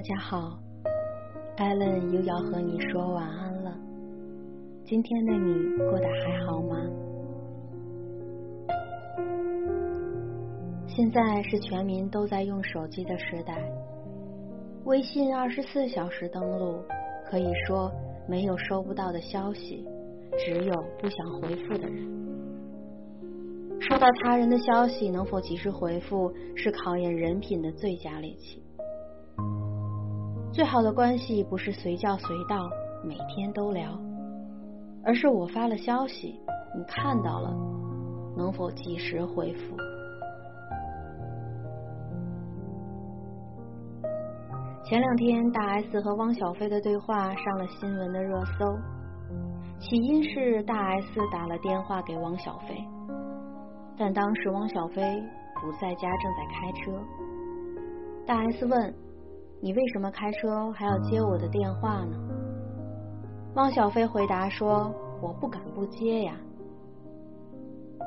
大家好，艾伦又要和你说晚安了。今天的你过得还好吗？现在是全民都在用手机的时代，微信二十四小时登录，可以说没有收不到的消息，只有不想回复的人。收到他人的消息能否及时回复，是考验人品的最佳利器。最好的关系不是随叫随到，每天都聊，而是我发了消息，你看到了，能否及时回复？前两天，大 S 和汪小菲的对话上了新闻的热搜。起因是大 S 打了电话给汪小菲，但当时汪小菲不在家，正在开车。大 S 问。你为什么开车还要接我的电话呢？汪小菲回答说：“我不敢不接呀。”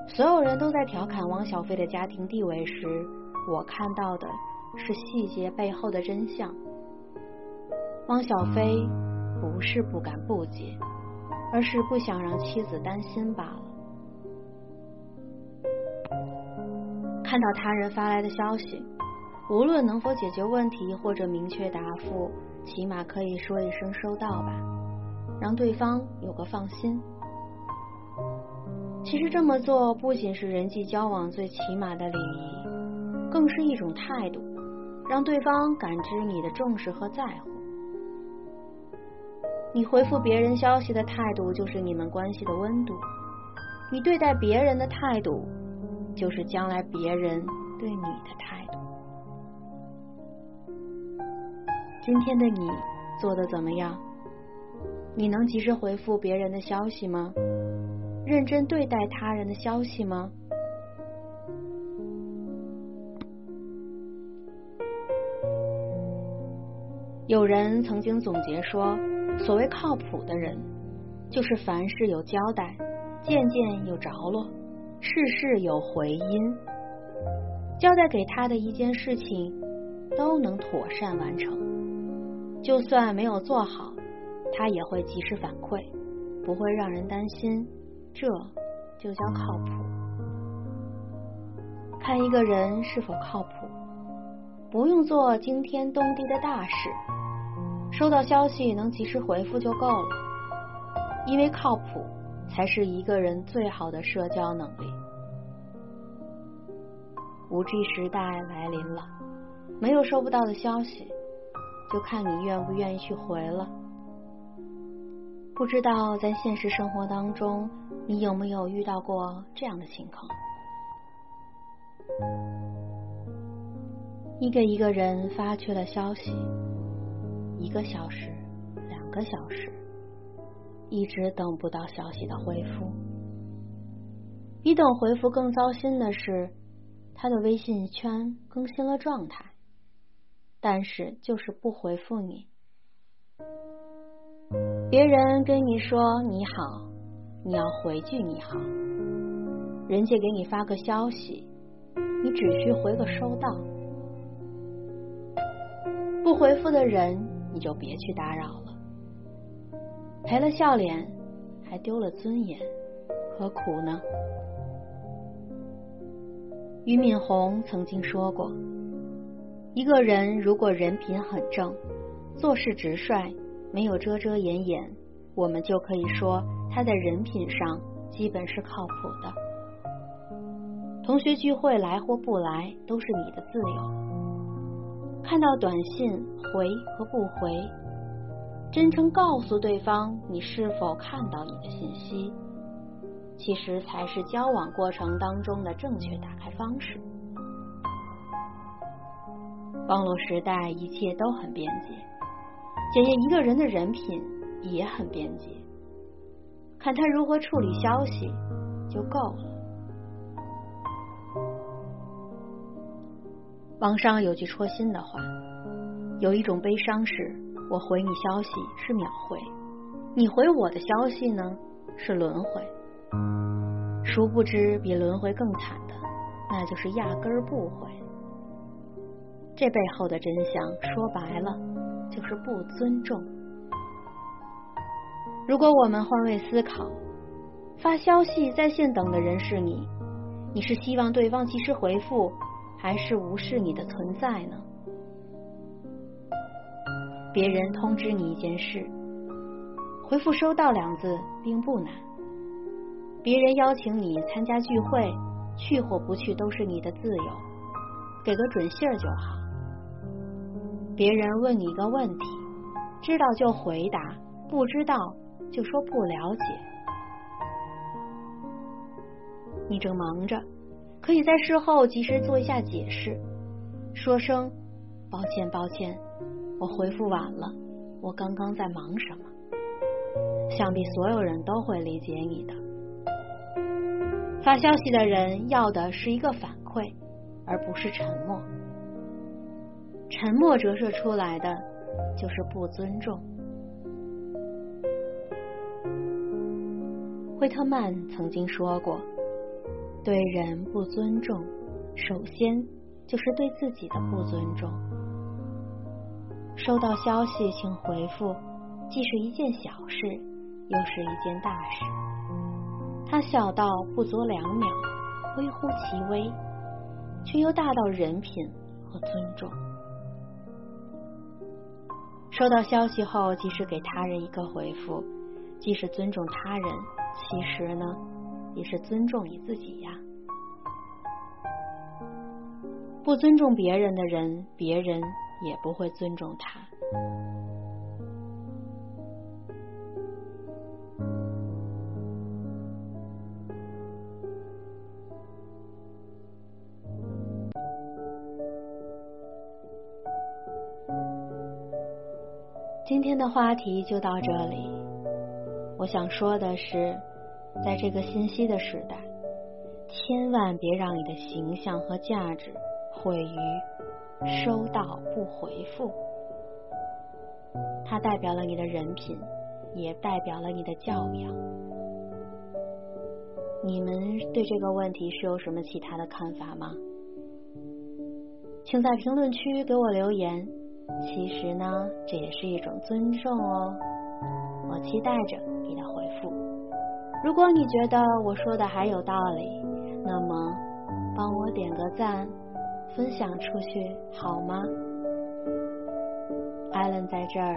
所有人都在调侃汪小菲的家庭地位时，我看到的是细节背后的真相。汪小菲不是不敢不接，而是不想让妻子担心罢了。看到他人发来的消息。无论能否解决问题或者明确答复，起码可以说一声收到吧，让对方有个放心。其实这么做不仅是人际交往最起码的礼仪，更是一种态度，让对方感知你的重视和在乎。你回复别人消息的态度，就是你们关系的温度；你对待别人的态度，就是将来别人对你的态度。今天的你做的怎么样？你能及时回复别人的消息吗？认真对待他人的消息吗？有人曾经总结说，所谓靠谱的人，就是凡事有交代，件件有着落，事事有回音，交代给他的一件事情都能妥善完成。就算没有做好，他也会及时反馈，不会让人担心，这就叫靠谱。看一个人是否靠谱，不用做惊天动地的大事，收到消息能及时回复就够了。因为靠谱才是一个人最好的社交能力。五 G 时代来临了，没有收不到的消息。就看你愿不愿意去回了。不知道在现实生活当中，你有没有遇到过这样的情况？你给一个人发去了消息，一个小时、两个小时，一直等不到消息的回复。比等回复更糟心的是，他的微信圈更新了状态。但是就是不回复你，别人跟你说你好，你要回句你好。人家给你发个消息，你只需回个收到。不回复的人，你就别去打扰了。赔了笑脸，还丢了尊严，何苦呢？俞敏洪曾经说过。一个人如果人品很正，做事直率，没有遮遮掩掩，我们就可以说他在人品上基本是靠谱的。同学聚会来或不来都是你的自由。看到短信回和不回，真诚告诉对方你是否看到你的信息，其实才是交往过程当中的正确打开方式。网络时代，一切都很便捷，检验一个人的人品也很便捷，看他如何处理消息就够了。网上有句戳心的话：有一种悲伤是，我回你消息是秒回，你回我的消息呢是轮回。殊不知，比轮回更惨的，那就是压根儿不回。这背后的真相，说白了，就是不尊重。如果我们换位思考，发消息在线等的人是你，你是希望对方及时回复，还是无视你的存在呢？别人通知你一件事，回复“收到”两字并不难。别人邀请你参加聚会，去或不去都是你的自由，给个准信儿就好。别人问你一个问题，知道就回答，不知道就说不了解。你正忙着，可以在事后及时做一下解释，说声抱歉，抱歉。我回复晚了，我刚刚在忙什么？想必所有人都会理解你的。发消息的人要的是一个反馈，而不是沉默。沉默折射出来的就是不尊重。惠特曼曾经说过：“对人不尊重，首先就是对自己的不尊重。”收到消息，请回复，既是一件小事，又是一件大事。它小到不足两秒，微乎其微，却又大到人品和尊重。收到消息后，及时给他人一个回复，既是尊重他人，其实呢，也是尊重你自己呀。不尊重别人的人，别人。也不会尊重他。今天的话题就到这里。我想说的是，在这个信息的时代，千万别让你的形象和价值毁于。收到不回复，它代表了你的人品，也代表了你的教养。你们对这个问题是有什么其他的看法吗？请在评论区给我留言。其实呢，这也是一种尊重哦。我期待着你的回复。如果你觉得我说的还有道理，那么帮我点个赞。分享出去好吗？艾伦在这儿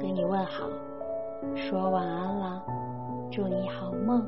给你问好，说晚安了，祝你好梦。